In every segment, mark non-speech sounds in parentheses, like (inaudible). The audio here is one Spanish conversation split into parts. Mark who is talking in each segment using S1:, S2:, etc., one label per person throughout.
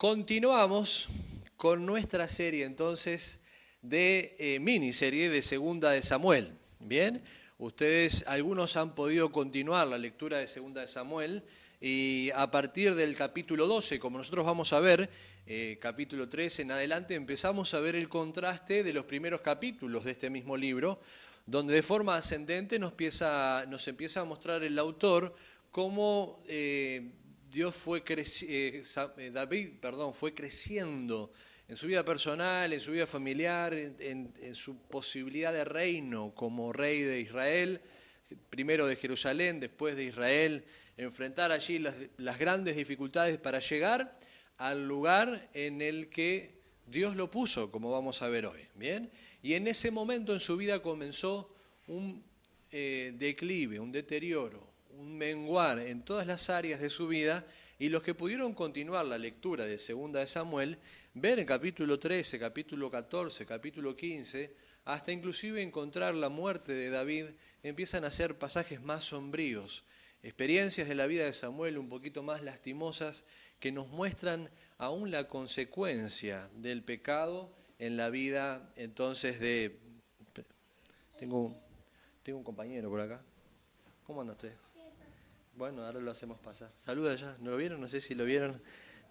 S1: Continuamos con nuestra serie entonces de eh, miniserie de Segunda de Samuel. Bien, ustedes, algunos han podido continuar la lectura de Segunda de Samuel y a partir del capítulo 12, como nosotros vamos a ver, eh, capítulo 13 en adelante, empezamos a ver el contraste de los primeros capítulos de este mismo libro, donde de forma ascendente nos empieza, nos empieza a mostrar el autor cómo eh, Dios fue eh, eh, David, perdón, fue creciendo en su vida personal, en su vida familiar, en, su posibilidad de reino como rey de Israel, primero de Jerusalén, después de Israel, enfrentar allí las, grandes dificultades para llegar al lugar en el que Dios lo puso, como vamos a ver hoy. Bien, y en ese momento en su vida comenzó un eh, declive, un deterioro, un menguar en todas las áreas de su vida y los que pudieron continuar la lectura de Segunda de Samuel, ver en capítulo 13, capítulo 14, capítulo 15, hasta inclusive encontrar la muerte de David, empiezan a ser pasajes más sombríos, experiencias de la vida de Samuel un poquito más lastimosas que nos muestran aún la consecuencia del pecado en la vida entonces de... Tengo, tengo un compañero por acá. ¿Cómo anda usted? Bueno, ahora lo hacemos pasar. Saluda ya. ¿No lo vieron? No sé si lo vieron.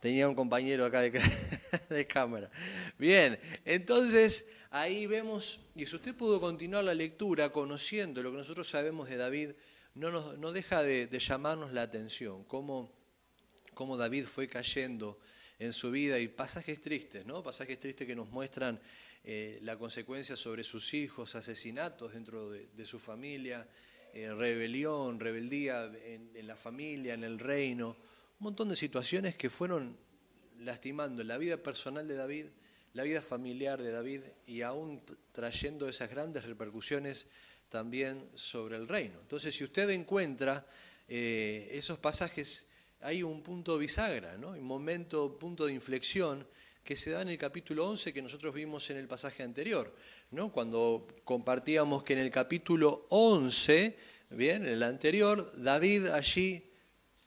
S1: Tenía un compañero acá (laughs) de, cámara. Bien, entonces ahí vemos, y si usted pudo continuar la lectura conociendo lo que nosotros sabemos de David, no, nos, no deja de, llamarnos la atención, cómo, cómo David fue cayendo en su vida y pasajes tristes, ¿no? Pasajes tristes que nos muestran eh, la consecuencia sobre sus hijos, asesinatos dentro de su familia, eh, rebelión, rebeldía en, la familia, en el reino, un montón de situaciones que fueron lastimando la vida personal de David, la vida familiar de David y aún trayendo esas grandes repercusiones también sobre el reino. Entonces, si usted encuentra eh, esos pasajes, hay un punto bisagra, un momento, punto de inflexión que se da en el capítulo 11 que nosotros vimos en el pasaje anterior. ¿No? Cuando compartíamos que en el capítulo 11, bien, en el anterior, David allí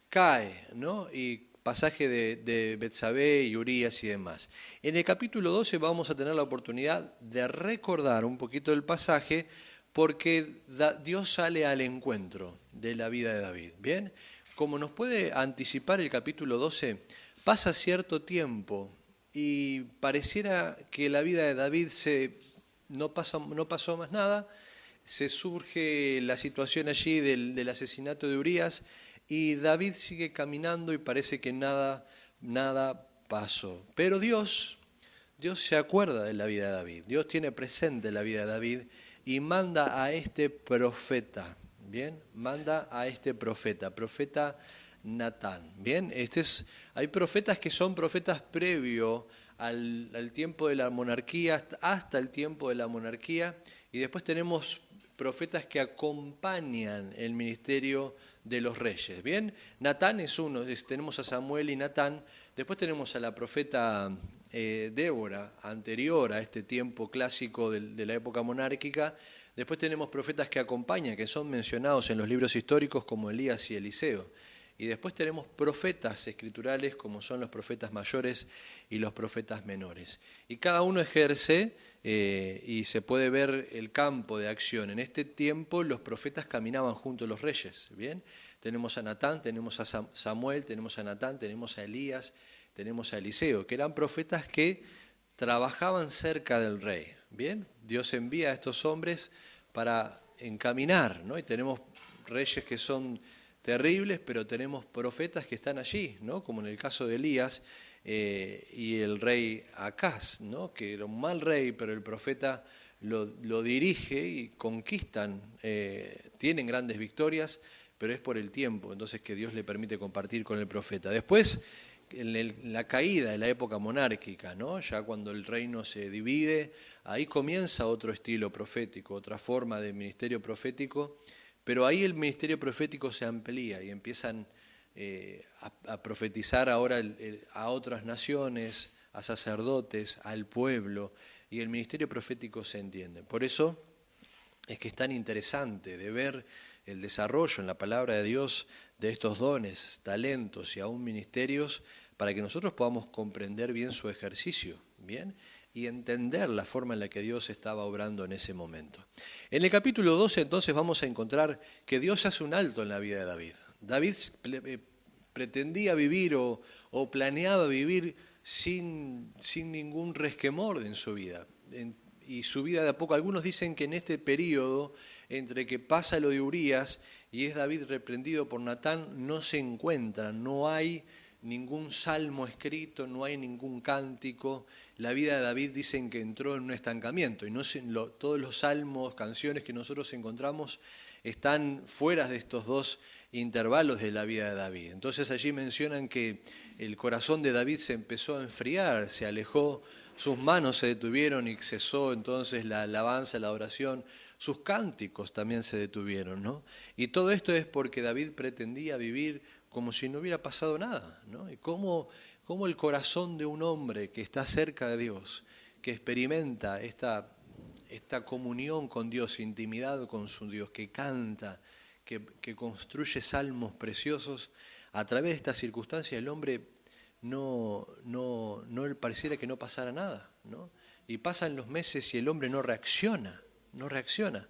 S1: cae, ¿no? Y pasaje de, de Betsabé y Urias y demás. En el capítulo 12 vamos a tener la oportunidad de recordar un poquito el pasaje porque Dios sale al encuentro de la vida de David. Bien, como nos puede anticipar el capítulo 12, pasa cierto tiempo y pareciera que la vida de David se no, no pasó más nada, se surge la situación allí del, asesinato de Urias y David sigue caminando y parece que nada, nada pasó. Pero Dios, Dios se acuerda de la vida de David, Dios tiene presente la vida de David y manda a este profeta, ¿bien? Manda a este profeta, profeta Natán, ¿bien? Este es, hay profetas que son profetas previo al, tiempo de la monarquía, hasta el tiempo de la monarquía, y después tenemos profetas que acompañan el ministerio de los reyes. Bien, Natán es uno, tenemos a Samuel y Natán, después tenemos a la profeta eh, Débora, anterior a este tiempo clásico de la época monárquica, después tenemos profetas que acompañan, que son mencionados en los libros históricos como Elías y Eliseo. Y después tenemos profetas escriturales como son los profetas mayores y los profetas menores. Y cada uno ejerce eh, y se puede ver el campo de acción. En este tiempo los profetas caminaban junto a los reyes. ¿bien? Tenemos a Natán, tenemos a Samuel, tenemos a Natán, tenemos a Elías, tenemos a Eliseo, que eran profetas que trabajaban cerca del rey. Bien, Dios envía a estos hombres para encaminar, ¿no? Y tenemos reyes que son terribles, pero tenemos profetas que están allí, ¿no? como en el caso de Elías eh, y el rey Acaz, ¿no? que era un mal rey, pero el profeta lo, dirige y conquistan, eh, tienen grandes victorias, pero es por el tiempo, entonces que Dios le permite compartir con el profeta. Después, en la caída de la época monárquica, ¿no? ya cuando el reino se divide, ahí comienza otro estilo profético, otra forma de ministerio profético pero ahí el ministerio profético se amplía y empiezan eh, a, profetizar ahora a otras naciones, a sacerdotes, al pueblo, y el ministerio profético se entiende. Por eso es que es tan interesante de ver el desarrollo en la palabra de Dios de estos dones, talentos y aún ministerios para que nosotros podamos comprender bien su ejercicio, ¿bien? Y entender la forma en la que Dios estaba obrando en ese momento. En el capítulo 12 entonces vamos a encontrar que Dios hace un alto en la vida de David. David eh, pretendía vivir o, planeaba vivir sin, sin, ningún resquemor en su vida. y su vida de a poco, algunos dicen que en este periodo entre que pasa lo de Urias y es David reprendido por Natán, no se encuentra, no hay ningún salmo escrito, no hay ningún cántico. La vida de David dicen que entró en un estancamiento y no todos los salmos, canciones que nosotros encontramos están fuera de estos dos intervalos de la vida de David. Entonces allí mencionan que el corazón de David se empezó a enfriar, se alejó, sus manos se detuvieron y cesó entonces la alabanza, la oración, sus cánticos también se detuvieron, ¿no? Y todo esto es porque David pretendía vivir como si no hubiera pasado nada, ¿no? Y cómo, cómo el corazón de un hombre que está cerca de Dios, que experimenta esta, esta comunión con Dios, intimidad con su Dios, que canta, que, que construye salmos preciosos, a través de estas circunstancias el hombre no, no, no pareciera que no pasara nada, ¿no? Y pasan los meses y el hombre no reacciona no reacciona.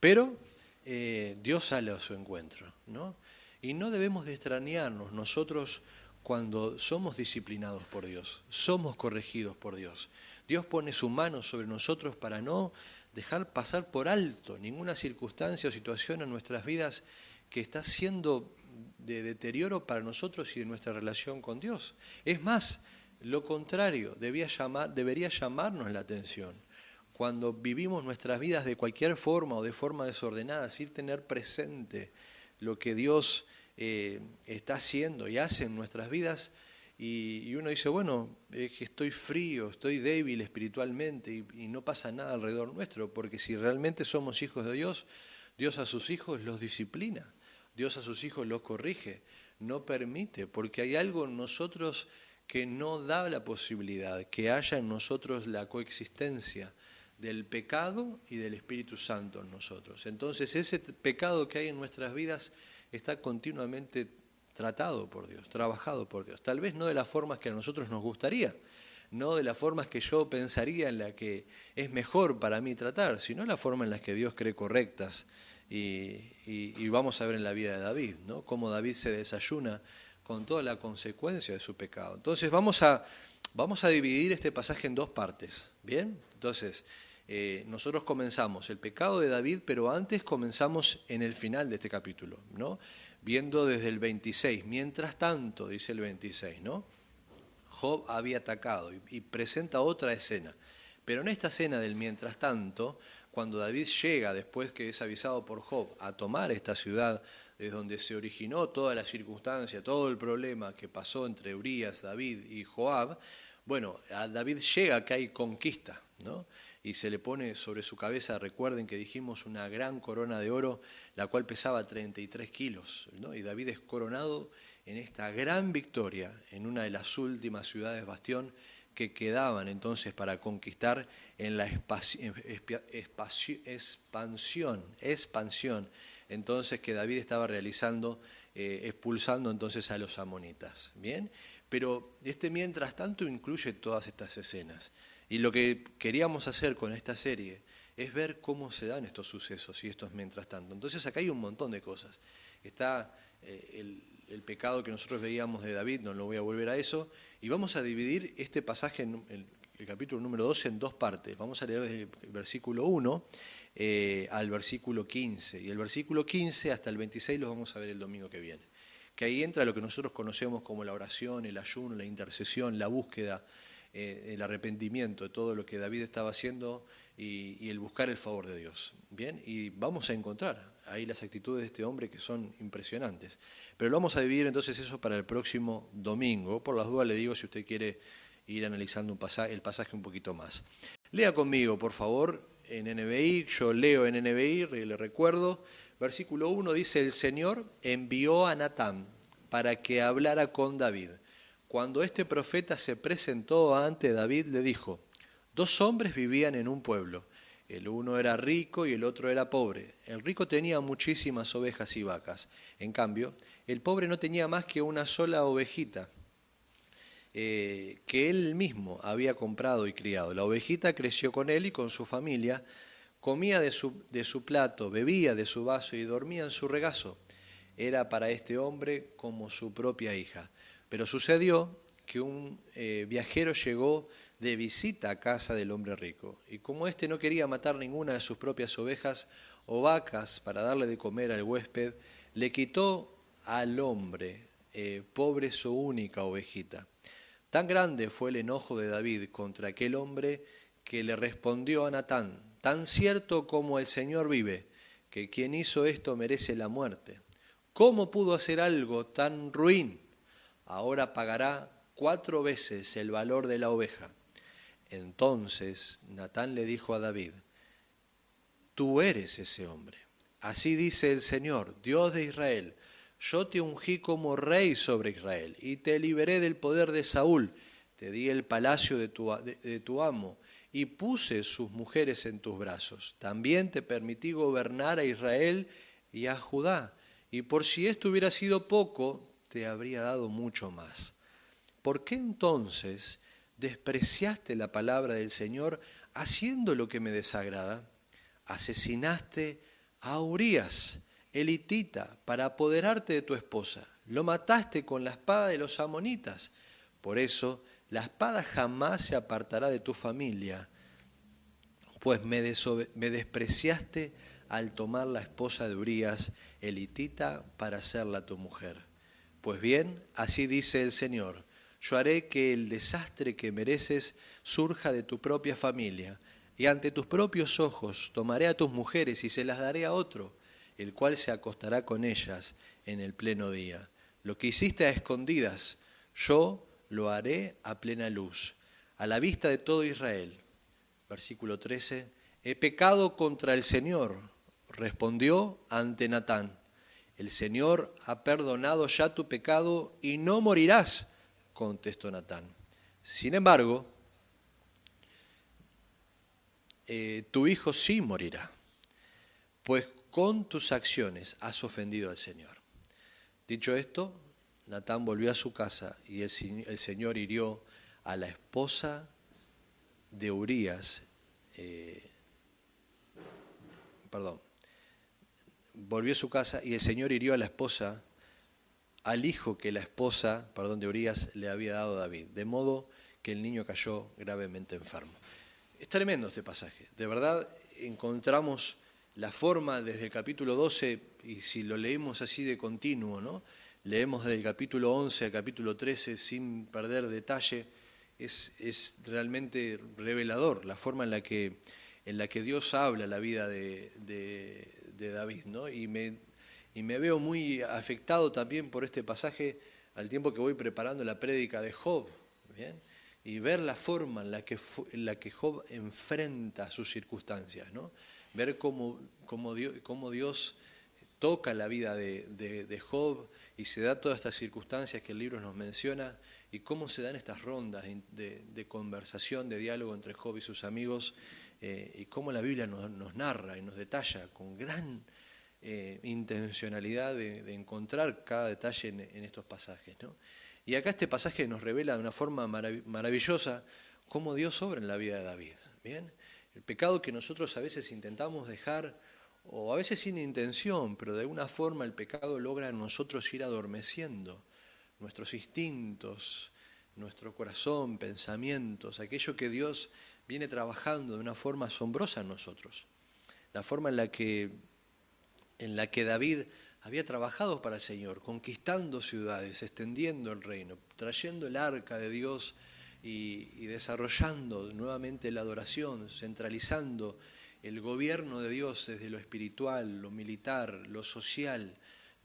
S1: Pero eh, Dios sale a su encuentro, ¿no? Y no debemos de extrañarnos nosotros cuando somos disciplinados por Dios, somos corregidos por Dios. Dios pone su mano sobre nosotros para no dejar pasar por alto ninguna circunstancia o situación en nuestras vidas que está siendo de deterioro para nosotros y de nuestra relación con Dios. Es más, lo contrario, debía llamar, debería llamarnos la atención cuando vivimos nuestras vidas de cualquier forma o de forma desordenada, sin tener presente lo que Dios eh, está haciendo y hace en nuestras vidas, y, uno dice, bueno, es que estoy frío, estoy débil espiritualmente y, no pasa nada alrededor nuestro, porque si realmente somos hijos de Dios, Dios a sus hijos los disciplina, Dios a sus hijos los corrige, no permite, porque hay algo en nosotros que no da la posibilidad, que haya en nosotros la coexistencia del pecado y del Espíritu Santo en nosotros. Entonces ese pecado que hay en nuestras vidas está continuamente tratado por Dios, trabajado por Dios. Tal vez no de las formas que a nosotros nos gustaría, no de las formas que yo pensaría en la que es mejor para mí tratar, sino la forma en las que Dios cree correctas. Y, vamos a ver en la vida de David, ¿no? Cómo David se desayuna con toda la consecuencia de su pecado. Entonces vamos a, vamos a dividir este pasaje en dos partes, ¿bien? Entonces, eh, nosotros comenzamos el pecado de David, pero antes comenzamos en el final de este capítulo, ¿no? Viendo desde el 26. Mientras tanto, dice el 26, ¿no? Job había atacado y, presenta otra escena. Pero en esta escena del mientras tanto, cuando David llega, después que es avisado por Job, a tomar esta ciudad desde donde se originó toda la circunstancia, todo el problema que pasó entre Urias, David y Joab, bueno, a David llega que hay conquista, ¿no? Y se le pone sobre su cabeza, recuerden que dijimos, una gran corona de oro, la cual pesaba 33 kilos. Y David es coronado en esta gran victoria en una de las últimas ciudades bastión que quedaban entonces para conquistar en la expansión, expansión entonces que David estaba realizando, eh, expulsando entonces a los amonitas. Bien, pero este mientras tanto incluye todas estas escenas. Y lo que queríamos hacer con esta serie es ver cómo se dan estos sucesos y estos mientras tanto. Entonces acá hay un montón de cosas. Está eh, el, pecado que nosotros veíamos de David, no lo voy a volver a eso, y vamos a dividir este pasaje, en el, capítulo número 12, en dos partes. Vamos a leer desde el versículo 1 eh, al versículo 15, y el versículo 15 hasta el 26 lo vamos a ver el domingo que viene. Que ahí entra lo que nosotros conocemos como la oración, el ayuno, la intercesión, la búsqueda eh, el arrepentimiento de todo lo que David estaba haciendo y, el buscar el favor de Dios. Bien, y vamos a encontrar ahí las actitudes de este hombre que son impresionantes. Pero lo vamos a dividir entonces eso para el próximo domingo. Por las dudas le digo si usted quiere ir analizando el pasaje un poquito más. Lea conmigo, por favor, en NBI, yo leo en NBI, le recuerdo, versículo 1 dice, el Señor envió a Natán para que hablara con David cuando este profeta se presentó ante David, le dijo, dos hombres vivían en un pueblo, el uno era rico y el otro era pobre. El rico tenía muchísimas ovejas y vacas, en cambio, el pobre no tenía más que una sola ovejita eh, que él mismo había comprado y criado. La ovejita creció con él y con su familia, comía de su, de su plato, bebía de su vaso y dormía en su regazo. Era para este hombre como su propia hija. Pero sucedió que un eh, viajero llegó de visita a casa del hombre rico. Y como éste no quería matar ninguna de sus propias ovejas o vacas para darle de comer al huésped, le quitó al hombre, eh, pobre su única ovejita. Tan grande fue el enojo de David contra aquel hombre que le respondió a Natán, tan cierto como el Señor vive, que quien hizo esto merece la muerte. ¿Cómo pudo hacer algo tan ruin? Ahora pagará cuatro veces el valor de la oveja. Entonces Natán le dijo a David, tú eres ese hombre. Así dice el Señor, Dios de Israel, yo te ungí como rey sobre Israel y te liberé del poder de Saúl, te di el palacio de tu, de, tu, amo y puse sus mujeres en tus brazos. También te permití gobernar a Israel y a Judá. Y por si esto hubiera sido poco, te habría dado mucho más. ¿Por qué entonces despreciaste la palabra del Señor haciendo lo que me desagrada? Asesinaste a Urias elitita para apoderarte de tu esposa. Lo mataste con la espada de los amonitas. Por eso la espada jamás se apartará de tu familia, pues me, me despreciaste al tomar la esposa de Urias, elitita, para hacerla tu mujer. Pues bien, así dice el Señor, yo haré que el desastre que mereces surja de tu propia familia, y ante tus propios ojos tomaré a tus mujeres y se las daré a otro el cual se acostará con ellas en el pleno día. Lo que hiciste a escondidas, yo lo haré a plena luz, a la vista de todo Israel. Versículo 13, he pecado contra el Señor, respondió ante Natán. El Señor ha perdonado ya tu pecado y no morirás, contestó Natán. Sin embargo, eh, tu hijo sí morirá, pues con tus acciones has ofendido al Señor. Dicho esto, Natán volvió a su casa y el, Señor hirió a la esposa de Urias, eh, perdón, volvió a su casa y el Señor hirió a la esposa, al hijo que la esposa, perdón, de Urias le había dado a David, de modo que el niño cayó gravemente enfermo. Es tremendo este pasaje, de verdad encontramos la forma desde el capítulo 12, y si lo leemos así de continuo, ¿no? leemos desde el capítulo 11 al capítulo 13 sin perder detalle, es, es realmente revelador la forma en la que, en la que Dios habla la vida de, David. ¿no? Y, me, y me veo muy afectado también por este pasaje al tiempo que voy preparando la prédica de Job. ¿bien? y ver la forma en la que, en la que Job enfrenta sus circunstancias. ¿no? ver cómo, cómo, Dios, toca la vida de, Job y se da todas estas circunstancias que el libro nos menciona y cómo se dan estas rondas de, conversación, de diálogo entre Job y sus amigos eh, y cómo la Biblia nos, narra y nos detalla con gran eh, intencionalidad de, encontrar cada detalle en, estos pasajes. Y acá este pasaje nos revela de una forma maravillosa cómo Dios obra en la vida de David. ¿bien? El pecado que nosotros a veces intentamos dejar, o a veces sin intención, pero de alguna forma el pecado logra en nosotros ir adormeciendo nuestros instintos, nuestro corazón, pensamientos, aquello que Dios viene trabajando de una forma asombrosa en nosotros. La forma en la que, en la que David había trabajado para el Señor, conquistando ciudades, extendiendo el reino, trayendo el arca de Dios y, desarrollando nuevamente la adoración, centralizando el gobierno de Dios desde lo espiritual, lo militar, lo social.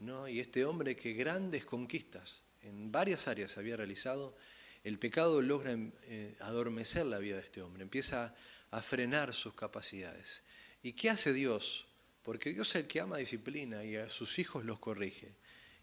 S1: ¿no? Y este hombre que grandes conquistas en varias áreas había realizado, el pecado logra eh, adormecer la vida de este hombre, empieza a frenar sus capacidades. ¿Y qué hace Dios? Porque Dios es el que ama disciplina y a sus hijos los corrige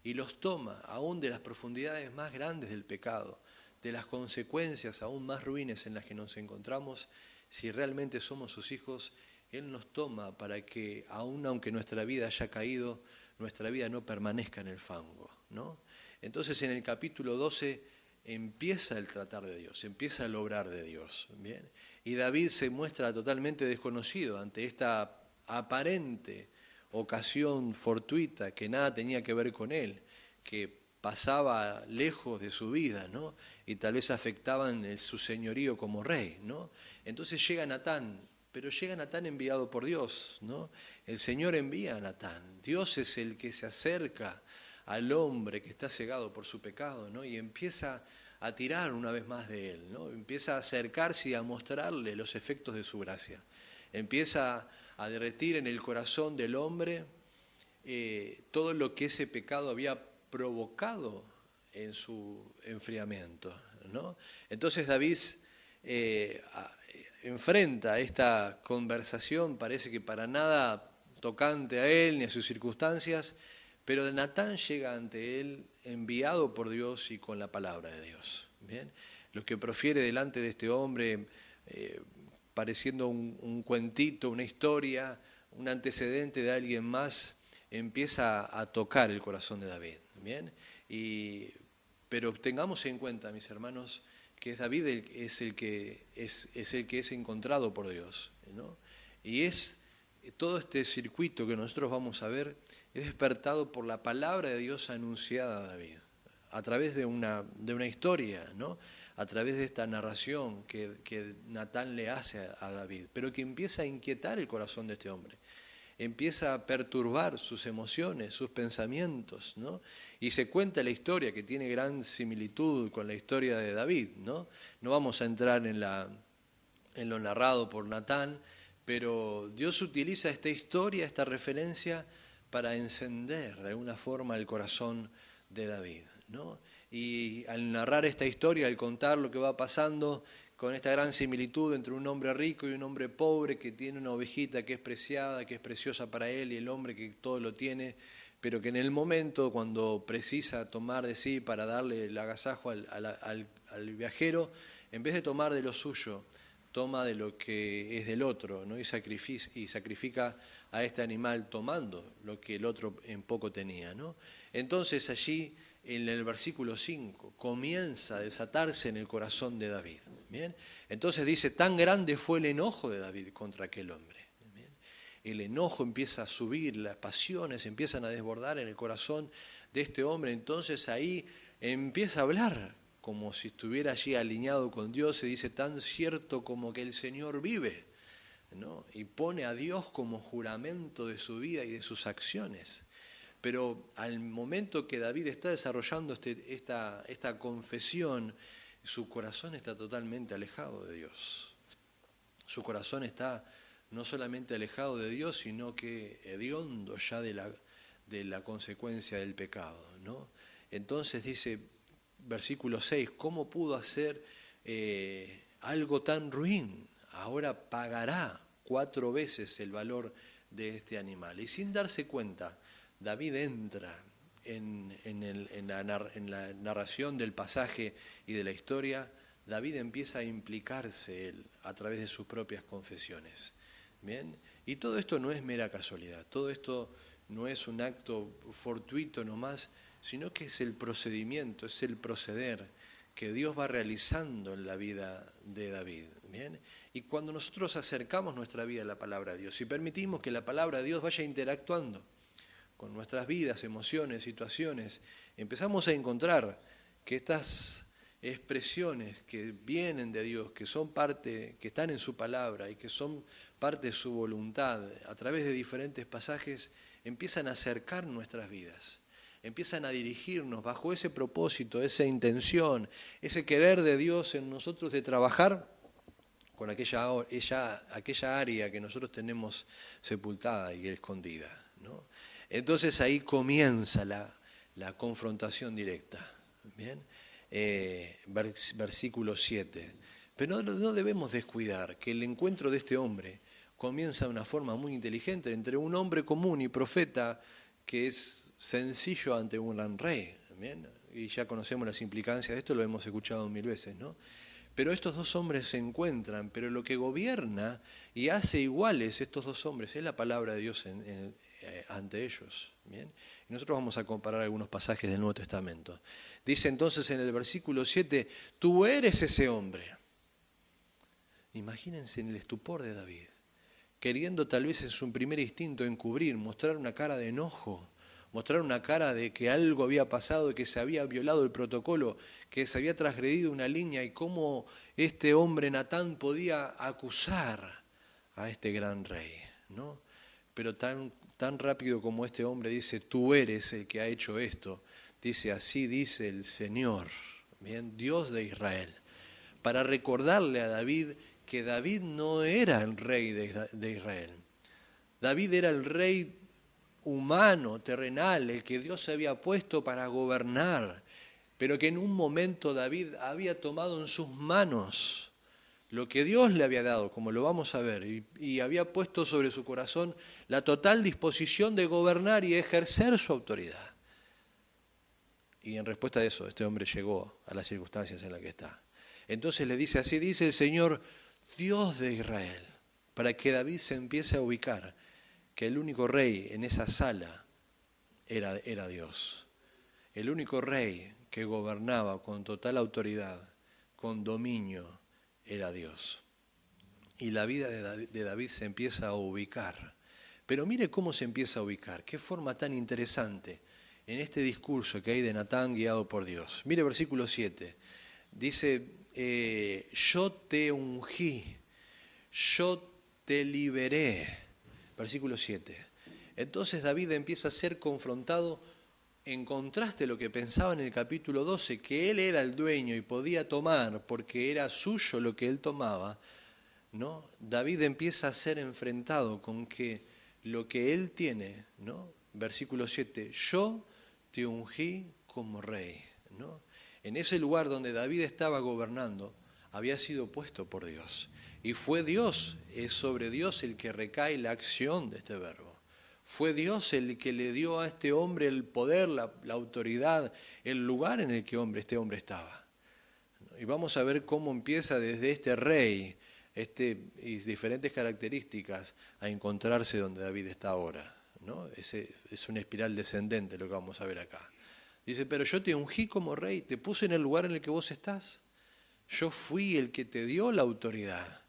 S1: y los toma aún de las profundidades más grandes del pecado de las consecuencias aún más ruines en las que nos encontramos, si realmente somos sus hijos, Él nos toma para que, aun aunque nuestra vida haya caído, nuestra vida no permanezca en el fango. ¿no? Entonces en el capítulo 12 empieza el tratar de Dios, empieza el obrar de Dios. ¿bien? Y David se muestra totalmente desconocido ante esta aparente ocasión fortuita que nada tenía que ver con él, que pasaba lejos de su vida, ¿no? Y tal vez afectaban su señorío como rey, ¿no? Entonces llega Natán, pero llega Natán enviado por Dios, ¿no? El Señor envía a Natán. Dios es el que se acerca al hombre que está cegado por su pecado, ¿no? Y empieza a tirar una vez más de él, ¿no? Empieza a acercarse y a mostrarle los efectos de su gracia. Empieza a derretir en el corazón del hombre eh, todo lo que ese pecado había provocado en su enfriamiento, ¿no? Entonces David eh, enfrenta esta conversación, parece que para nada tocante a él ni a sus circunstancias, pero Natán llega ante él enviado por Dios y con la palabra de Dios. ¿bien? Lo que profiere delante de este hombre, eh, pareciendo un, cuentito, una historia, un antecedente de alguien más, empieza a tocar el corazón de David. ¿bien? Y, pero tengamos en cuenta, mis hermanos, que David es el que es, es el que es encontrado por Dios. ¿no? Y es todo este circuito que nosotros vamos a ver es despertado por la palabra de Dios anunciada a David, a través de una, de una historia, ¿no? a través de esta narración que, que Natán le hace a, David, pero que empieza a inquietar el corazón de este hombre, empieza a perturbar sus emociones, sus pensamientos, ¿no? y se cuenta la historia que tiene gran similitud con la historia de David. No, no vamos a entrar en, la, en lo narrado por Natán, pero Dios utiliza esta historia, esta referencia, para encender de alguna forma el corazón de David. ¿no? Y al narrar esta historia, al contar lo que va pasando, con esta gran similitud entre un hombre rico y un hombre pobre que tiene una ovejita que es preciada, que es preciosa para él, y el hombre que todo lo tiene, pero que en el momento cuando precisa tomar de sí para darle el agasajo al, viajero, en vez de tomar de lo suyo, toma de lo que es del otro ¿no? sacrifica, y sacrifica a este animal tomando lo que el otro en poco tenía. ¿no? Entonces allí en el versículo 5 comienza a desatarse en el corazón de David. Entonces dice, tan grande fue el enojo de David contra aquel hombre. El enojo empieza a subir, las pasiones empiezan a desbordar en el corazón de este hombre. Entonces ahí empieza a hablar como si estuviera allí alineado con Dios. Se dice, tan cierto como que el Señor vive y pone a Dios como juramento de su vida y de sus acciones. Pero al momento que David está desarrollando este, esta, esta confesión, su corazón está totalmente alejado de Dios. Su corazón está no solamente alejado de Dios, sino que hediondo ya de la, de la consecuencia del pecado. ¿no? Entonces dice, versículo 6, ¿cómo pudo hacer eh, algo tan ruin? Ahora pagará cuatro veces el valor de este animal. Y sin darse cuenta, David entra en, la, narración del pasaje y de la historia, David empieza a implicarse él a través de sus propias confesiones. ¿Bien? Y todo esto no es mera casualidad, todo esto no es un acto fortuito nomás, sino que es el procedimiento, es el proceder que Dios va realizando en la vida de David. ¿Bien? Y cuando nosotros acercamos nuestra vida a la palabra de Dios y permitimos que la palabra de Dios vaya interactuando con nuestras vidas, emociones, situaciones, empezamos a encontrar que estas expresiones que vienen de Dios, que son parte, que están en su palabra y que son parte de su voluntad, a través de diferentes pasajes, empiezan a acercar nuestras vidas, empiezan a dirigirnos bajo ese propósito, esa intención, ese querer de Dios en nosotros de trabajar con aquella, ella, aquella área que nosotros tenemos sepultada y escondida. ¿no? Entonces ahí comienza la, confrontación directa. ¿bien? Eh, versículo 7. Pero no, no debemos descuidar que el encuentro de este hombre comienza de una forma muy inteligente entre un hombre común y profeta que es sencillo ante un gran rey. ¿bien? Y ya conocemos las implicancias de esto, lo hemos escuchado mil veces, ¿no? Pero estos dos hombres se encuentran, pero lo que gobierna y hace iguales estos dos hombres es la palabra de Dios eh, ante ellos. ¿bien? Y nosotros vamos a comparar algunos pasajes del Nuevo Testamento. Dice entonces en el versículo 7, tú eres ese hombre. Imagínense en el estupor de David, queriendo tal vez en su primer instinto encubrir, mostrar una cara de enojo, mostrar una cara de que algo había pasado, que se había violado el protocolo, que se había transgredido una línea y cómo este hombre Natán podía acusar a este gran rey, ¿no? Pero tan, tan rápido como este hombre dice, tú eres el que ha hecho esto, dice, así dice el Señor, bien, Dios de Israel, para recordarle a David que David no era el rey de Israel. David era el rey humano, terrenal, el que Dios se había puesto para gobernar, pero que en un momento David había tomado en sus manos lo que Dios le había dado, como lo vamos a ver, y, había puesto sobre su corazón la total disposición de gobernar y ejercer su autoridad. Y en respuesta a eso, este hombre llegó a las circunstancias en las que está. Entonces le dice, así dice el Señor, Dios de Israel, para que David se empiece a ubicar que el único rey en esa sala era, era Dios. El único rey que gobernaba con total autoridad, con dominio, era Dios. Y la vida de David se empieza a ubicar. Pero mire cómo se empieza a ubicar, qué forma tan interesante en este discurso que hay de Natán guiado por Dios. Mire versículo 7, dice, eh, yo te ungí, yo te liberé versículo 7. Entonces David empieza a ser confrontado en contraste a lo que pensaba en el capítulo 12, que él era el dueño y podía tomar porque era suyo lo que él tomaba, ¿no? David empieza a ser enfrentado con que lo que él tiene, ¿no? Versículo 7, yo te ungí como rey, ¿no? En ese lugar donde David estaba gobernando, había sido puesto por Dios. Y fue Dios, es sobre Dios el que recae la acción de este verbo. Fue Dios el que le dio a este hombre el poder, la, autoridad, el lugar en el que hombre, este hombre estaba. Y vamos a ver cómo empieza desde este rey este, y diferentes características a encontrarse donde David está ahora. ¿no? Ese, es una espiral descendente lo que vamos a ver acá. Dice, pero yo te ungí como rey, te puse en el lugar en el que vos estás. Yo fui el que te dio la autoridad.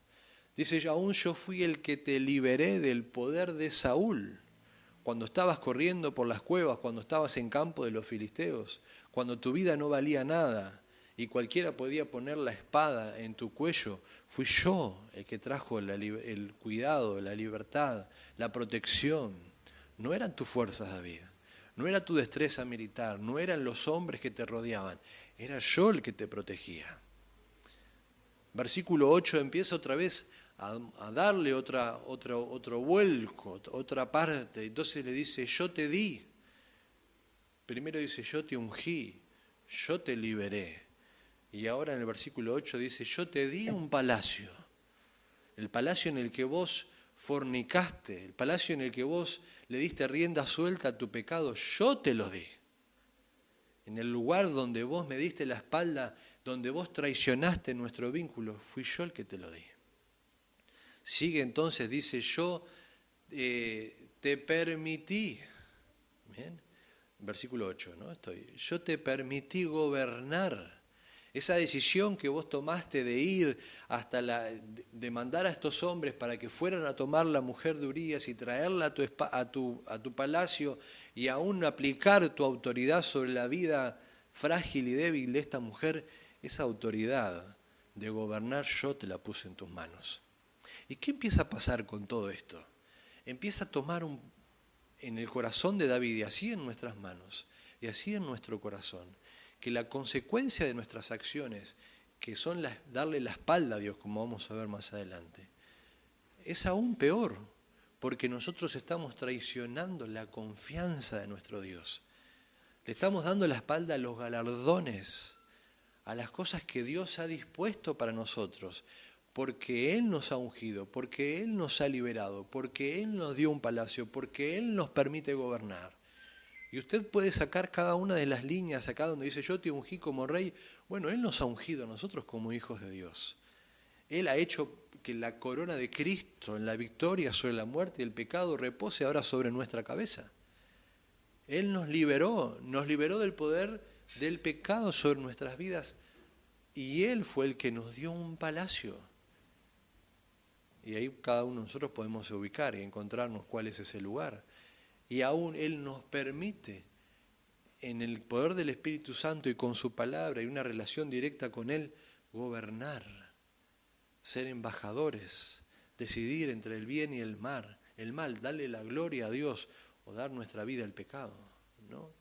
S1: Dice, aún yo fui el que te liberé del poder de Saúl, cuando estabas corriendo por las cuevas, cuando estabas en campo de los filisteos, cuando tu vida no valía nada y cualquiera podía poner la espada en tu cuello, fui yo el que trajo el cuidado, la libertad, la protección. No eran tus fuerzas, David, no era tu destreza militar, no eran los hombres que te rodeaban, era yo el que te protegía. Versículo 8 empieza otra vez a, darle otra, otra, otro vuelco, otra parte. Entonces le dice, yo te di. Primero dice, yo te ungí, yo te liberé. Y ahora en el versículo 8 dice, yo te di un palacio. El palacio en el que vos fornicaste, el palacio en el que vos le diste rienda suelta a tu pecado, yo te lo di. En el lugar donde vos me diste la espalda, donde vos traicionaste nuestro vínculo, fui yo el que te lo di. Sigue entonces, dice, yo eh, te permití, versículo 8, ¿no? Estoy, yo te permití gobernar. Esa decisión que vos tomaste de ir hasta la, de mandar a estos hombres para que fueran a tomar la mujer de Urias y traerla a tu, a tu, a tu palacio y aún aplicar tu autoridad sobre la vida frágil y débil de esta mujer, esa autoridad de gobernar yo te la puse en tus manos. ¿Y qué empieza a pasar con todo esto? Empieza a tomar en el corazón de David y así en nuestras manos y así en nuestro corazón, que la consecuencia de nuestras acciones, que son darle la espalda a Dios, como vamos a ver más adelante, es aún peor, porque nosotros estamos traicionando la confianza de nuestro Dios. Le estamos dando la espalda a los galardones, a las cosas que Dios ha dispuesto para nosotros, porque Él nos ha ungido, porque Él nos ha liberado, porque Él nos dio un palacio, porque Él nos permite gobernar. Y usted puede sacar cada una de las líneas acá donde dice yo te ungí como rey. Bueno, Él nos ha ungido a nosotros como hijos de Dios. Él ha hecho que la corona de Cristo en la victoria sobre la muerte y el pecado repose ahora sobre nuestra cabeza. Él nos liberó, nos liberó del poder del pecado sobre nuestras vidas y Él fue el que nos dio un palacio. Y ahí cada uno de nosotros podemos ubicar y encontrarnos cuál es ese lugar. Y aún Él nos permite, en el poder del Espíritu Santo y con su palabra y una relación directa con Él, gobernar, ser embajadores, decidir entre el bien y el mal, el mal, darle la gloria a Dios o dar nuestra vida al pecado. ¿no?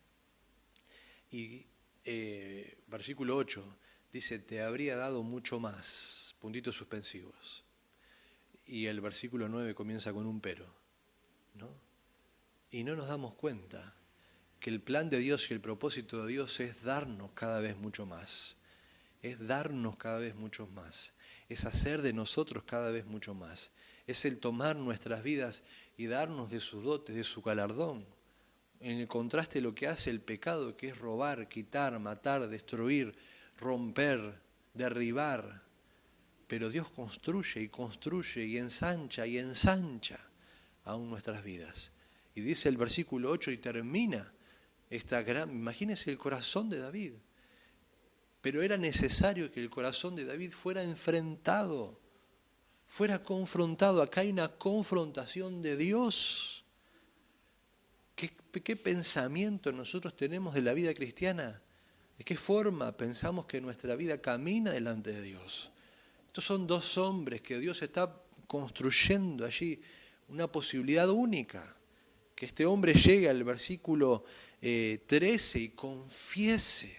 S1: Y eh, versículo 8 dice, te habría dado mucho más, puntitos suspensivos. Y el versículo 9 comienza con un pero. ¿no? Y no nos damos cuenta que el plan de Dios y el propósito de Dios es darnos cada vez mucho más. Es darnos cada vez mucho más. Es hacer de nosotros cada vez mucho más. Es el tomar nuestras vidas y darnos de sus dotes, de su galardón. En el contraste lo que hace el pecado, que es robar, quitar, matar, destruir, romper, derribar, pero Dios construye y construye y ensancha y ensancha aún nuestras vidas. Y dice el versículo 8 y termina esta gran, imagínense el corazón de David. Pero era necesario que el corazón de David fuera enfrentado, fuera confrontado. Acá hay una confrontación de Dios. ¿Qué, qué pensamiento nosotros tenemos de la vida cristiana? ¿De qué forma pensamos que nuestra vida camina delante de Dios? Estos son dos hombres que Dios está construyendo allí una posibilidad única. Que este hombre llegue al versículo 13 eh, y confiese.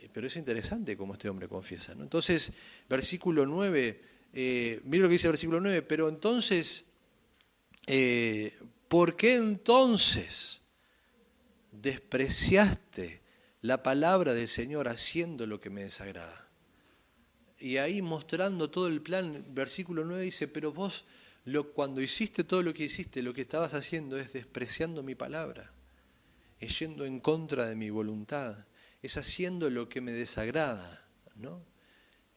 S1: Eh, pero es interesante cómo este hombre confiesa. ¿no? Entonces, versículo 9, eh, lo que dice el versículo 9, pero entonces, eh, ¿por qué entonces despreciaste la palabra del Señor haciendo lo que me desagrada? Y ahí mostrando todo el plan, versículo 9 dice, pero vos cuando hiciste todo lo que hiciste, lo que estabas haciendo es despreciando mi palabra, es yendo en contra de mi voluntad, es haciendo lo que me desagrada. ¿no?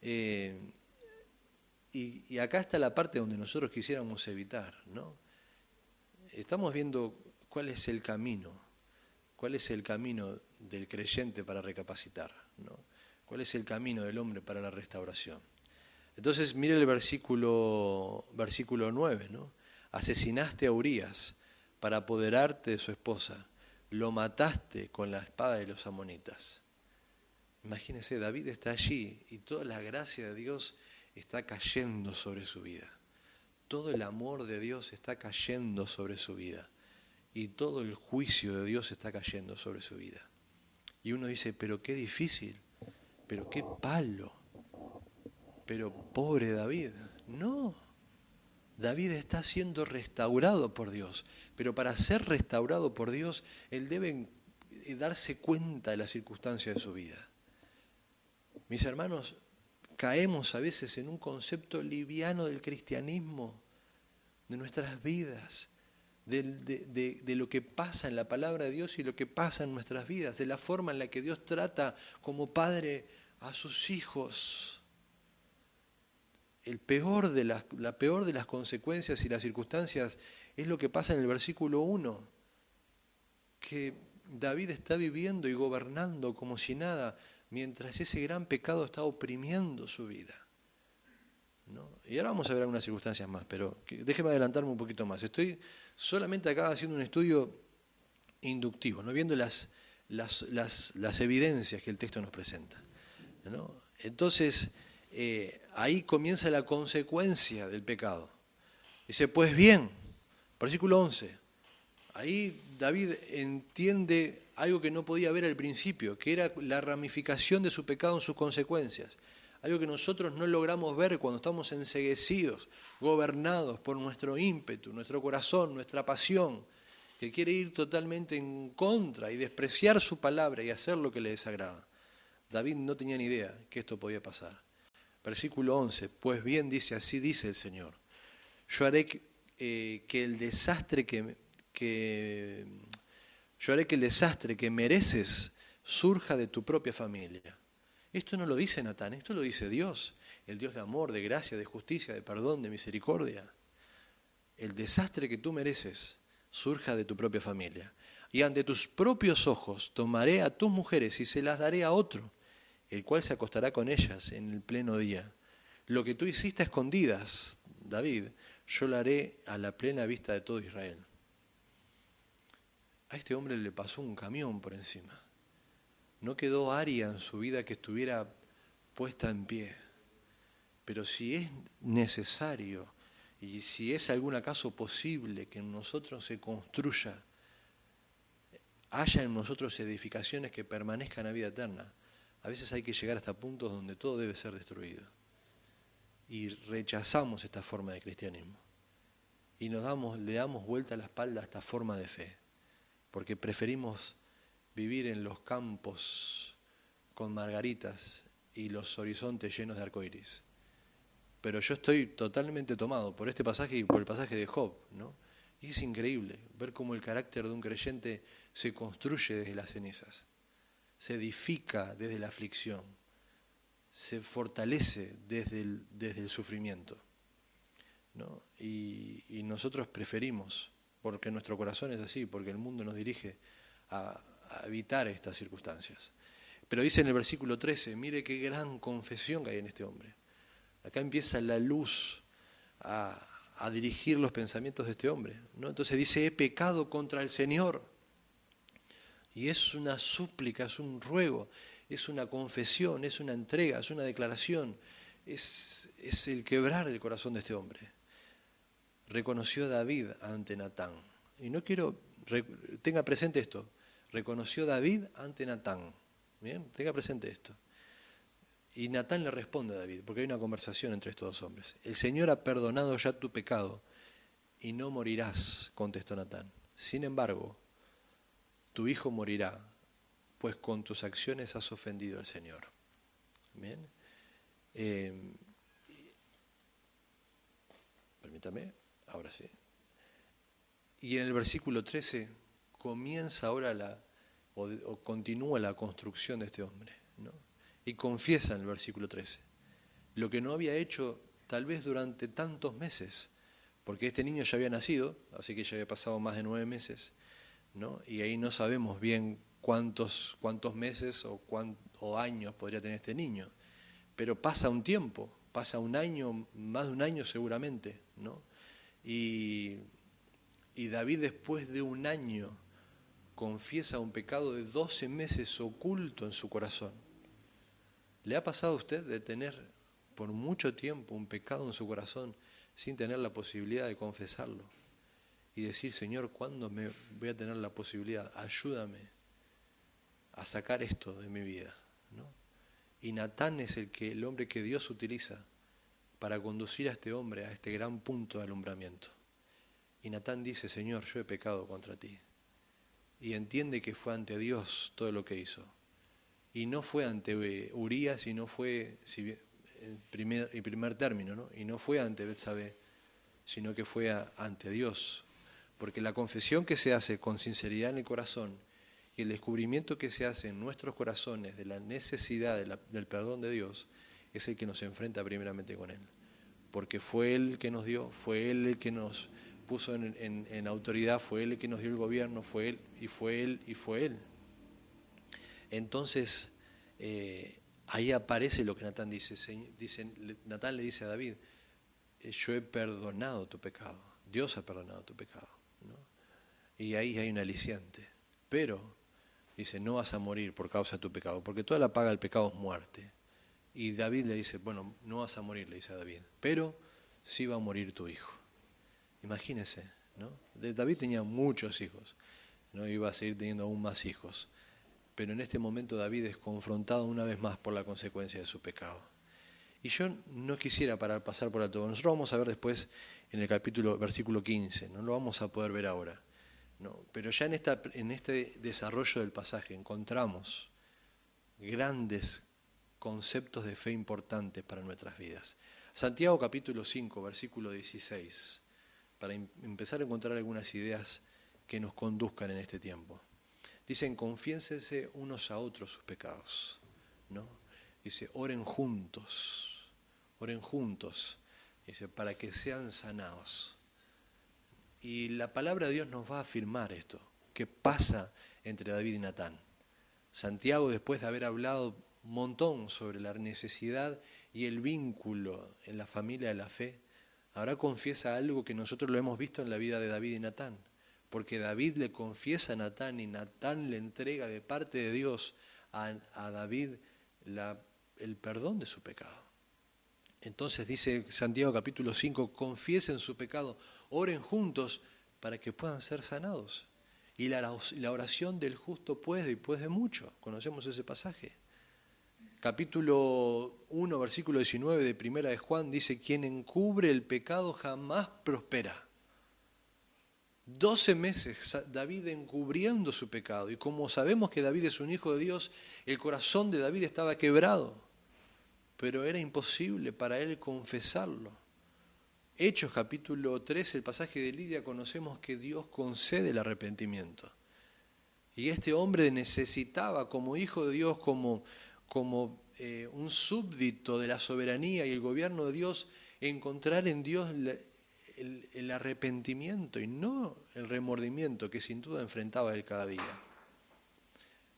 S1: Eh, y, y, acá está la parte donde nosotros quisiéramos evitar. ¿no? Estamos viendo cuál es el camino, cuál es el camino del creyente para recapacitar. ¿no? ¿Cuál es el camino del hombre para la restauración? Entonces, mire el versículo, versículo 9, ¿no? Asesinaste a Urias para apoderarte de su esposa, lo mataste con la espada de los amonitas. Imagínense, David está allí y toda la gracia de Dios está cayendo sobre su vida. Todo el amor de Dios está cayendo sobre su vida. Y todo el juicio de Dios está cayendo sobre su vida. Y uno dice, pero qué difícil pero qué palo, pero pobre David. No, David está siendo restaurado por Dios, pero para ser restaurado por Dios, él debe darse cuenta de las circunstancias de su vida. Mis hermanos, caemos a veces en un concepto liviano del cristianismo, de nuestras vidas, de, de, lo que pasa en la palabra de Dios y lo que pasa en nuestras vidas, de la forma en la que Dios trata como padre a sus hijos. El peor de las, la peor de las consecuencias y las circunstancias es lo que pasa en el versículo 1, que David está viviendo y gobernando como si nada, mientras ese gran pecado está oprimiendo su vida. Y ahora vamos a ver algunas circunstancias más, pero déjeme adelantarme un poquito más. Estoy solamente acá haciendo un estudio inductivo, ¿no? viendo las, las, las, evidencias que el texto nos presenta. Entonces, eh, ahí comienza la consecuencia del pecado. Dice, pues bien, versículo 11, ahí David entiende algo que no podía ver al principio, que era la ramificación de su pecado en sus consecuencias algo que nosotros no logramos ver cuando estamos enseguecidos, gobernados por nuestro ímpetu, nuestro corazón, nuestra pasión, que quiere ir totalmente en contra y despreciar su palabra y hacer lo que le desagrada. David no tenía ni idea que esto podía pasar. Versículo 11, pues bien dice, así dice el Señor, yo haré que, eh, el desastre que, que, yo haré que el desastre que mereces surja de tu propia familia Esto no lo dice Natán, esto lo dice Dios, el Dios de amor, de gracia, de justicia, de perdón, de misericordia. El desastre que tú mereces surja de tu propia familia. Y ante tus propios ojos tomaré a tus mujeres y se las daré a otro, el cual se acostará con ellas en el pleno día. Lo que tú hiciste a escondidas, David, yo lo haré a la plena vista de todo Israel. A este hombre le pasó un camión por encima. No quedó área en su vida que estuviera puesta en pie. Pero si es necesario y si es algún acaso posible que en nosotros se construya, haya en nosotros edificaciones que permanezcan a vida eterna, a veces hay que llegar hasta puntos donde todo debe ser destruido. Y rechazamos esta forma de cristianismo. Y nos damos, le damos vuelta a la espalda a esta forma de fe porque preferimos vivir en los campos con margaritas y los horizontes llenos de arcoíris. Pero yo estoy totalmente tomado por este pasaje y por el pasaje de Job, ¿no? Y es increíble ver cómo el carácter de un creyente se construye desde las cenizas, se edifica desde la aflicción, se fortalece desde el, desde el sufrimiento. ¿no? Y, y nosotros preferimos porque nuestro corazón es así, porque el mundo nos dirige a, evitar estas circunstancias. Pero dice en el versículo 13, mire qué gran confesión que hay en este hombre. Acá empieza la luz a, dirigir los pensamientos de este hombre. ¿no? Entonces dice, he pecado contra el Señor. Y es una súplica, es un ruego, es una confesión, es una entrega, es una declaración, es, es el quebrar el corazón de este hombre reconoció David ante Natán. Y no quiero, tenga presente esto, reconoció David ante Natán. Bien, tenga presente esto. Y Natán le responde a David, porque hay una conversación entre estos dos hombres. El Señor ha perdonado ya tu pecado y no morirás, contestó Natán. Sin embargo, tu hijo morirá, pues con tus acciones has ofendido al Señor. Eh, permítame. Ahora sí. Y en el versículo 13 comienza ahora la, o, continúa la construcción de este hombre. ¿no? Y confiesa en el versículo 13 lo que no había hecho tal vez durante tantos meses, porque este niño ya había nacido, así que ya había pasado más de nueve meses, ¿no? y ahí no sabemos bien cuántos, cuántos meses o, o años podría tener este niño, pero pasa un tiempo, pasa un año, más de un año seguramente, ¿no? Y, David después de un año confiesa un pecado de 12 meses oculto en su corazón. ¿Le ha pasado a usted de tener por mucho tiempo un pecado en su corazón sin tener la posibilidad de confesarlo? Y decir, Señor, ¿cuándo me voy a tener la posibilidad? Ayúdame a sacar esto de mi vida. Y Natán es el, que, el hombre que Dios utiliza para conducir a este hombre a este gran punto de alumbramiento. Y Natán dice, Señor, yo he pecado contra ti. Y entiende que fue ante Dios todo lo que hizo. Y no fue ante Urias y no fue primer, en primer término, ¿no? y no fue ante Betsabé, sino que fue ante Dios. Porque la confesión que se hace con sinceridad en el corazón y el descubrimiento que se hace en nuestros corazones de la necesidad del perdón de Dios, es el que nos enfrenta primeramente con Él. Porque fue Él que nos dio, fue Él el que nos puso en, autoridad, fue Él el que nos dio el gobierno, fue Él y fue Él y fue Él. Entonces, eh, ahí aparece lo que Natán dice. dice. Natán le dice a David, eh, yo he perdonado tu pecado, Dios ha perdonado tu pecado. Y ahí hay un aliciente. Pero, dice, no vas a morir por causa de tu pecado, porque toda la paga del pecado es muerte. Y David le dice, bueno, no vas a morir, le dice a David, pero sí va a morir tu hijo. Imagínese, ¿no? David tenía muchos hijos, no iba a seguir teniendo aún más hijos. Pero en este momento David es confrontado una vez más por la consecuencia de su pecado. Y yo no quisiera parar, pasar por alto. Nosotros vamos a ver después en el capítulo, versículo 15, no lo vamos a poder ver ahora. No, pero ya en, esta, en este desarrollo del pasaje encontramos grandes conceptos de fe importantes para nuestras vidas. Santiago capítulo 5, versículo 16, para em-, empezar a encontrar algunas ideas que nos conduzcan en este tiempo. Dicen, confiénsense unos a otros sus pecados. ¿no? Dice, oren juntos, oren juntos, dice, para que sean sanados. Y la palabra de Dios nos va a afirmar esto, que pasa entre David y Natán. Santiago, después de haber hablado un montón sobre la necesidad y el vínculo en la familia de la fe, ahora confiesa algo que nosotros lo hemos visto en la vida de David y Natán. Porque David le confiesa a Natán y Natán le entrega de parte de Dios a, David el perdón de su pecado. Entonces dice Santiago capítulo 5, confiesen su pecado, oren juntos para que puedan ser sanados. Y la, oración del justo puede y puede mucho. Conocemos ese pasaje. Capítulo 1, versículo 19 de Primera de Juan dice, quien encubre el pecado jamás prospera. Doce meses David encubriendo su pecado. Y como sabemos que David es un hijo de Dios, el corazón de David estaba quebrado pero era imposible para él confesarlo. Hechos capítulo 3, el pasaje de Lidia, conocemos que Dios concede el arrepentimiento. Y este hombre necesitaba, como hijo de Dios, como, como eh, un súbdito de la soberanía y el gobierno de Dios, encontrar en Dios el, el arrepentimiento y no el remordimiento que sin duda enfrentaba él cada día.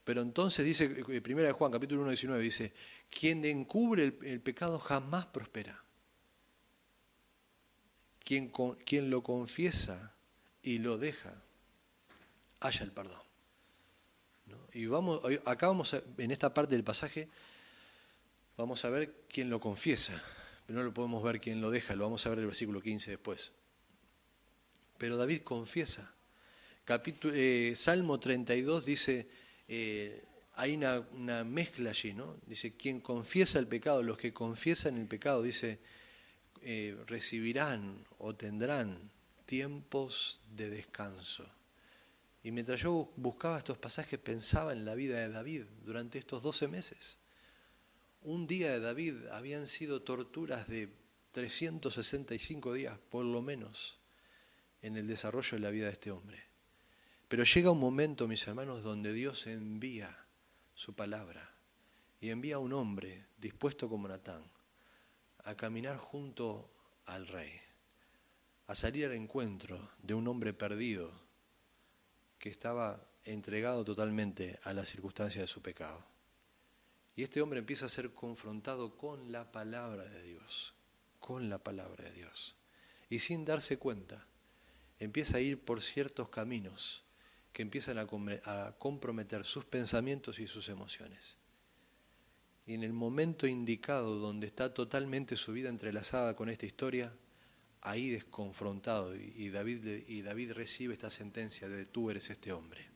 S1: Pero entonces dice, eh, primera de Juan, capítulo 1, 19, dice, quien encubre el, pecado jamás prospera. Quien, quien lo confiesa y lo deja, haya el perdón. Y vamos, acá vamos en esta parte del pasaje, vamos a ver quién lo confiesa, pero no lo podemos ver quién lo deja, lo vamos a ver en el versículo 15 después. Pero David confiesa. Eh, Salmo 32 dice, eh, hay una, mezcla allí, ¿no? Dice, quien confiesa el pecado, los que confiesan el pecado, dice, eh, recibirán o tendrán tiempos de descanso. Y mientras yo buscaba estos pasajes, pensaba en la vida de David durante estos 12 meses. Un día de David habían sido torturas de 365 días, por lo menos, en el desarrollo de la vida de este hombre. Pero llega un momento, mis hermanos, donde Dios envía su palabra y envía a un hombre dispuesto como Natán a caminar junto al rey, a salir al encuentro de un hombre perdido que estaba entregado totalmente a la circunstancia de su pecado. Y este hombre empieza a ser confrontado con la palabra de Dios, con la palabra de Dios. Y sin darse cuenta, empieza a ir por ciertos caminos que empiezan a, comprometer sus pensamientos y sus emociones. Y en el momento indicado donde está totalmente su vida entrelazada con esta historia, ahí es confrontado y David, y David recibe esta sentencia de tú eres este hombre.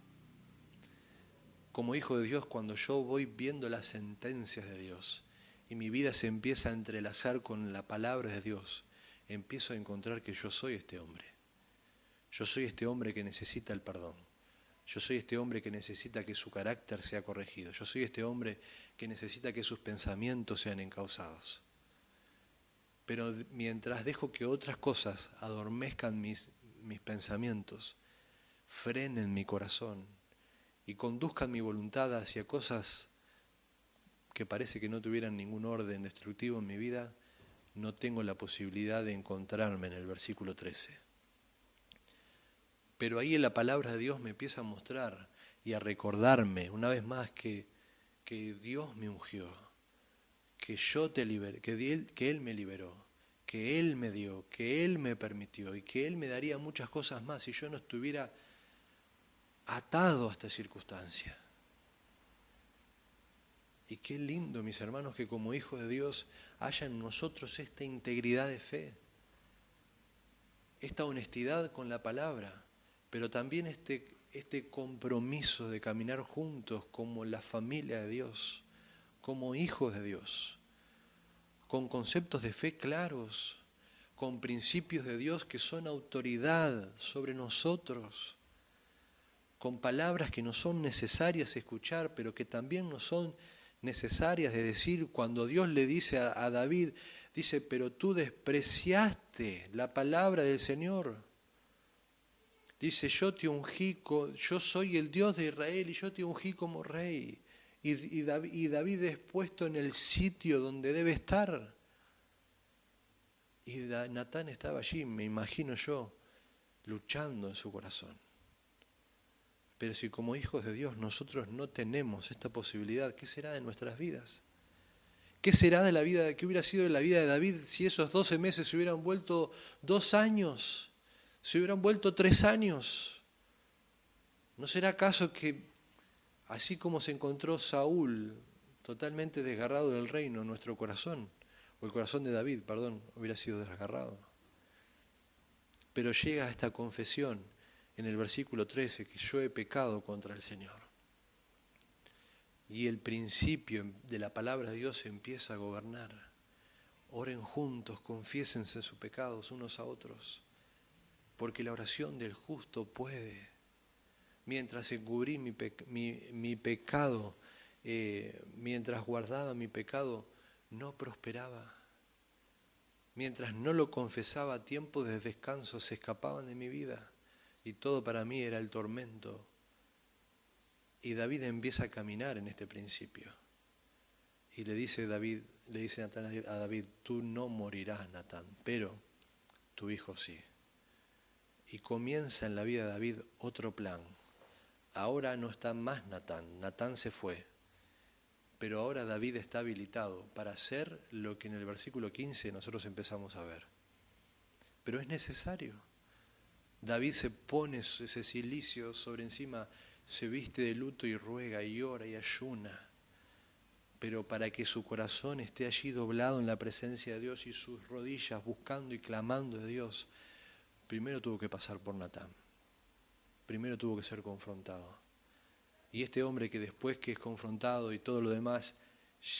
S1: Como hijo de Dios, cuando yo voy viendo las sentencias de Dios y mi vida se empieza a entrelazar con la palabra de Dios, empiezo a encontrar que yo soy este hombre. Yo soy este hombre que necesita el perdón. Yo soy este hombre que necesita que su carácter sea corregido. Yo soy este hombre que necesita que sus pensamientos sean encausados. Pero mientras dejo que otras cosas adormezcan mis, mis pensamientos, frenen mi corazón y conduzcan mi voluntad hacia cosas que parece que no tuvieran ningún orden destructivo en mi vida, no tengo la posibilidad de encontrarme en el versículo 13. Pero ahí en la palabra de Dios me empieza a mostrar y a recordarme una vez más que, que Dios me ungió, que yo te que él, que me liberó, que Él me dio, que Él me permitió y que Él me daría muchas cosas más si yo no estuviera atado a esta circunstancia. Y qué lindo, mis hermanos, que como hijos de Dios haya en nosotros esta integridad de fe, esta honestidad con la palabra, pero también este, este compromiso de caminar juntos como la familia de Dios, como hijos de Dios, con conceptos de fe claros, con principios de Dios que son autoridad sobre nosotros, con palabras que no son necesarias escuchar, pero que también no son necesarias de decir cuando Dios le dice a, David, dice, pero tú despreciaste la palabra del Señor Dice, yo te ungí, yo soy el Dios de Israel y yo te ungí como rey. Y, David, es puesto en el sitio donde debe estar. Y Natán estaba allí, me imagino yo, luchando en su corazón. Pero si como hijos de Dios nosotros no tenemos esta posibilidad, ¿qué será de nuestras vidas? ¿Qué será de la vida, qué hubiera sido de la vida de David si esos 12 meses se hubieran vuelto dos años, se hubieran vuelto tres años? ¿No será acaso que así como se encontró Saúl totalmente desgarrado del reino, nuestro corazón, o el corazón de David, perdón, hubiera sido desgarrado? Pero llega a esta confesión en el versículo 13, que yo he pecado contra el Señor. Y el principio de la palabra de Dios empieza a gobernar. Oren juntos, confiésense sus pecados unos a otros, porque la oración del justo puede. Mientras encubrí mi, pecado, eh, mientras guardaba mi pecado, no prosperaba. Mientras no lo confesaba, tiempos de descanso se escapaban de mi vida y todo para mí era el tormento. Y David empieza a caminar en este principio. Y le dice David, le dice a David, tú no morirás, Natán, pero tu hijo sí. Y comienza en la vida de David otro plan. Ahora no está más Natán, Natán se fue. Pero ahora David está habilitado para hacer lo que en el versículo 15 nosotros empezamos a ver. Pero es necesario. David se pone ese silicio sobre encima, se viste de luto y ruega y ora y ayuna. Pero para que su corazón esté allí doblado en la presencia de Dios y sus rodillas buscando y clamando a Dios, primero tuvo que pasar por Natán. Primero tuvo que ser confrontado. Y este hombre que después que es confrontado y todo lo demás,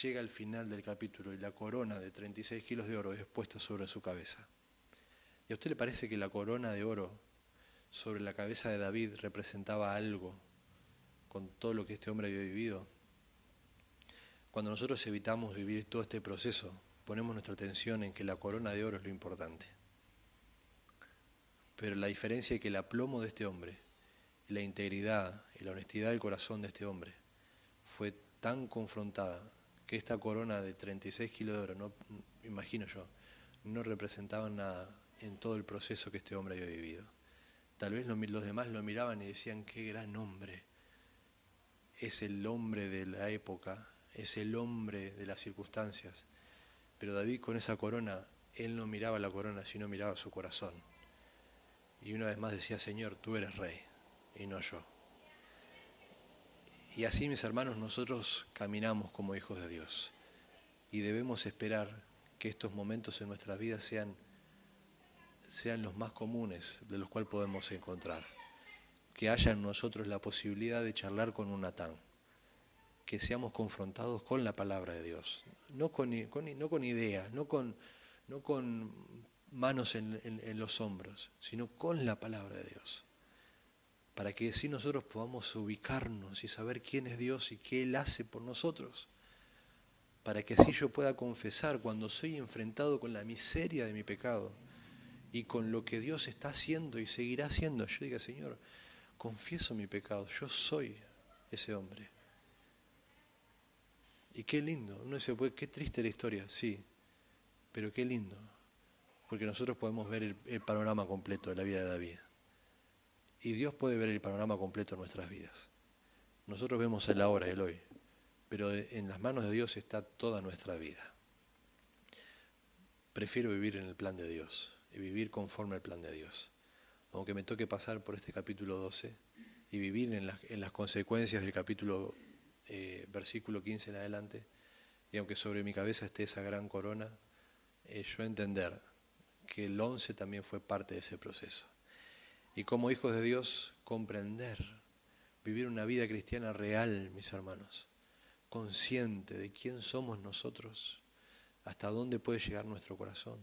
S1: llega al final del capítulo y la corona de 36 kilos de oro es puesta sobre su cabeza. ¿Y a usted le parece que la corona de oro sobre la cabeza de David representaba algo con todo lo que este hombre había vivido. Cuando nosotros evitamos vivir todo este proceso, ponemos nuestra atención en que la corona de oro es lo importante. Pero la diferencia es que el aplomo de este hombre, la integridad y la honestidad del corazón de este hombre fue tan confrontada que esta corona de 36 kilos de oro, no, imagino yo, no representaba nada en todo el proceso que este hombre había vivido. Tal vez los demás lo miraban y decían, qué gran hombre. Es el hombre de la época, es el hombre de las circunstancias. Pero David con esa corona, él no miraba la corona, sino miraba su corazón. Y una vez más decía, Señor, tú eres rey y no yo. Y así, mis hermanos, nosotros caminamos como hijos de Dios. Y debemos esperar que estos momentos en nuestra vida sean sean los más comunes de los cuales podemos encontrar. Que haya en nosotros la posibilidad de charlar con un Natán. Que seamos confrontados con la palabra de Dios. No con, no con ideas, no con, no con manos en los hombros, sino con la palabra de Dios. Para que así nosotros podamos ubicarnos y saber quién es Dios y qué Él hace por nosotros para que así yo pueda confesar cuando soy enfrentado con la miseria de mi pecado, y con lo que Dios está haciendo y seguirá haciendo, yo diga, Señor, confieso mi pecado, yo soy ese hombre. Y qué lindo, uno dice, pues, qué triste la historia, sí, pero qué lindo, porque nosotros podemos ver el, el panorama completo de la vida de David. Y Dios puede ver el panorama completo de nuestras vidas. Nosotros vemos el ahora, el hoy, pero en las manos de Dios está toda nuestra vida. Prefiero vivir en el plan de Dios y vivir conforme al plan de Dios. Aunque me toque pasar por este capítulo 12 y vivir en, las consecuencias del capítulo, eh, versículo 15 en adelante, y aunque sobre mi cabeza esté esa gran corona, eh, yo entender que el 11 también fue parte de ese proceso. Y como hijos de Dios, comprender, vivir una vida cristiana real, mis hermanos, consciente de quién somos nosotros, hasta dónde puede llegar nuestro corazón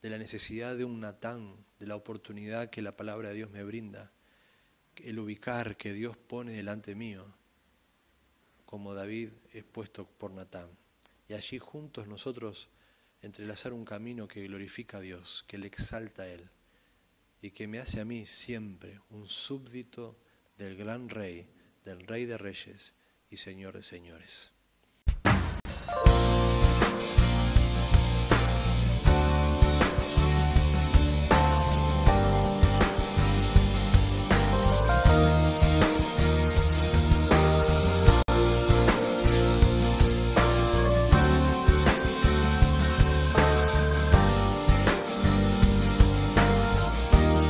S1: de la necesidad de un Natán, de la oportunidad que la palabra de Dios me brinda, el ubicar que Dios pone delante mío, como David es puesto por Natán. Y allí juntos nosotros entrelazar un camino que glorifica a Dios, que le exalta a Él y que me hace a mí siempre un súbdito del gran rey, del rey de reyes y Señor de señores.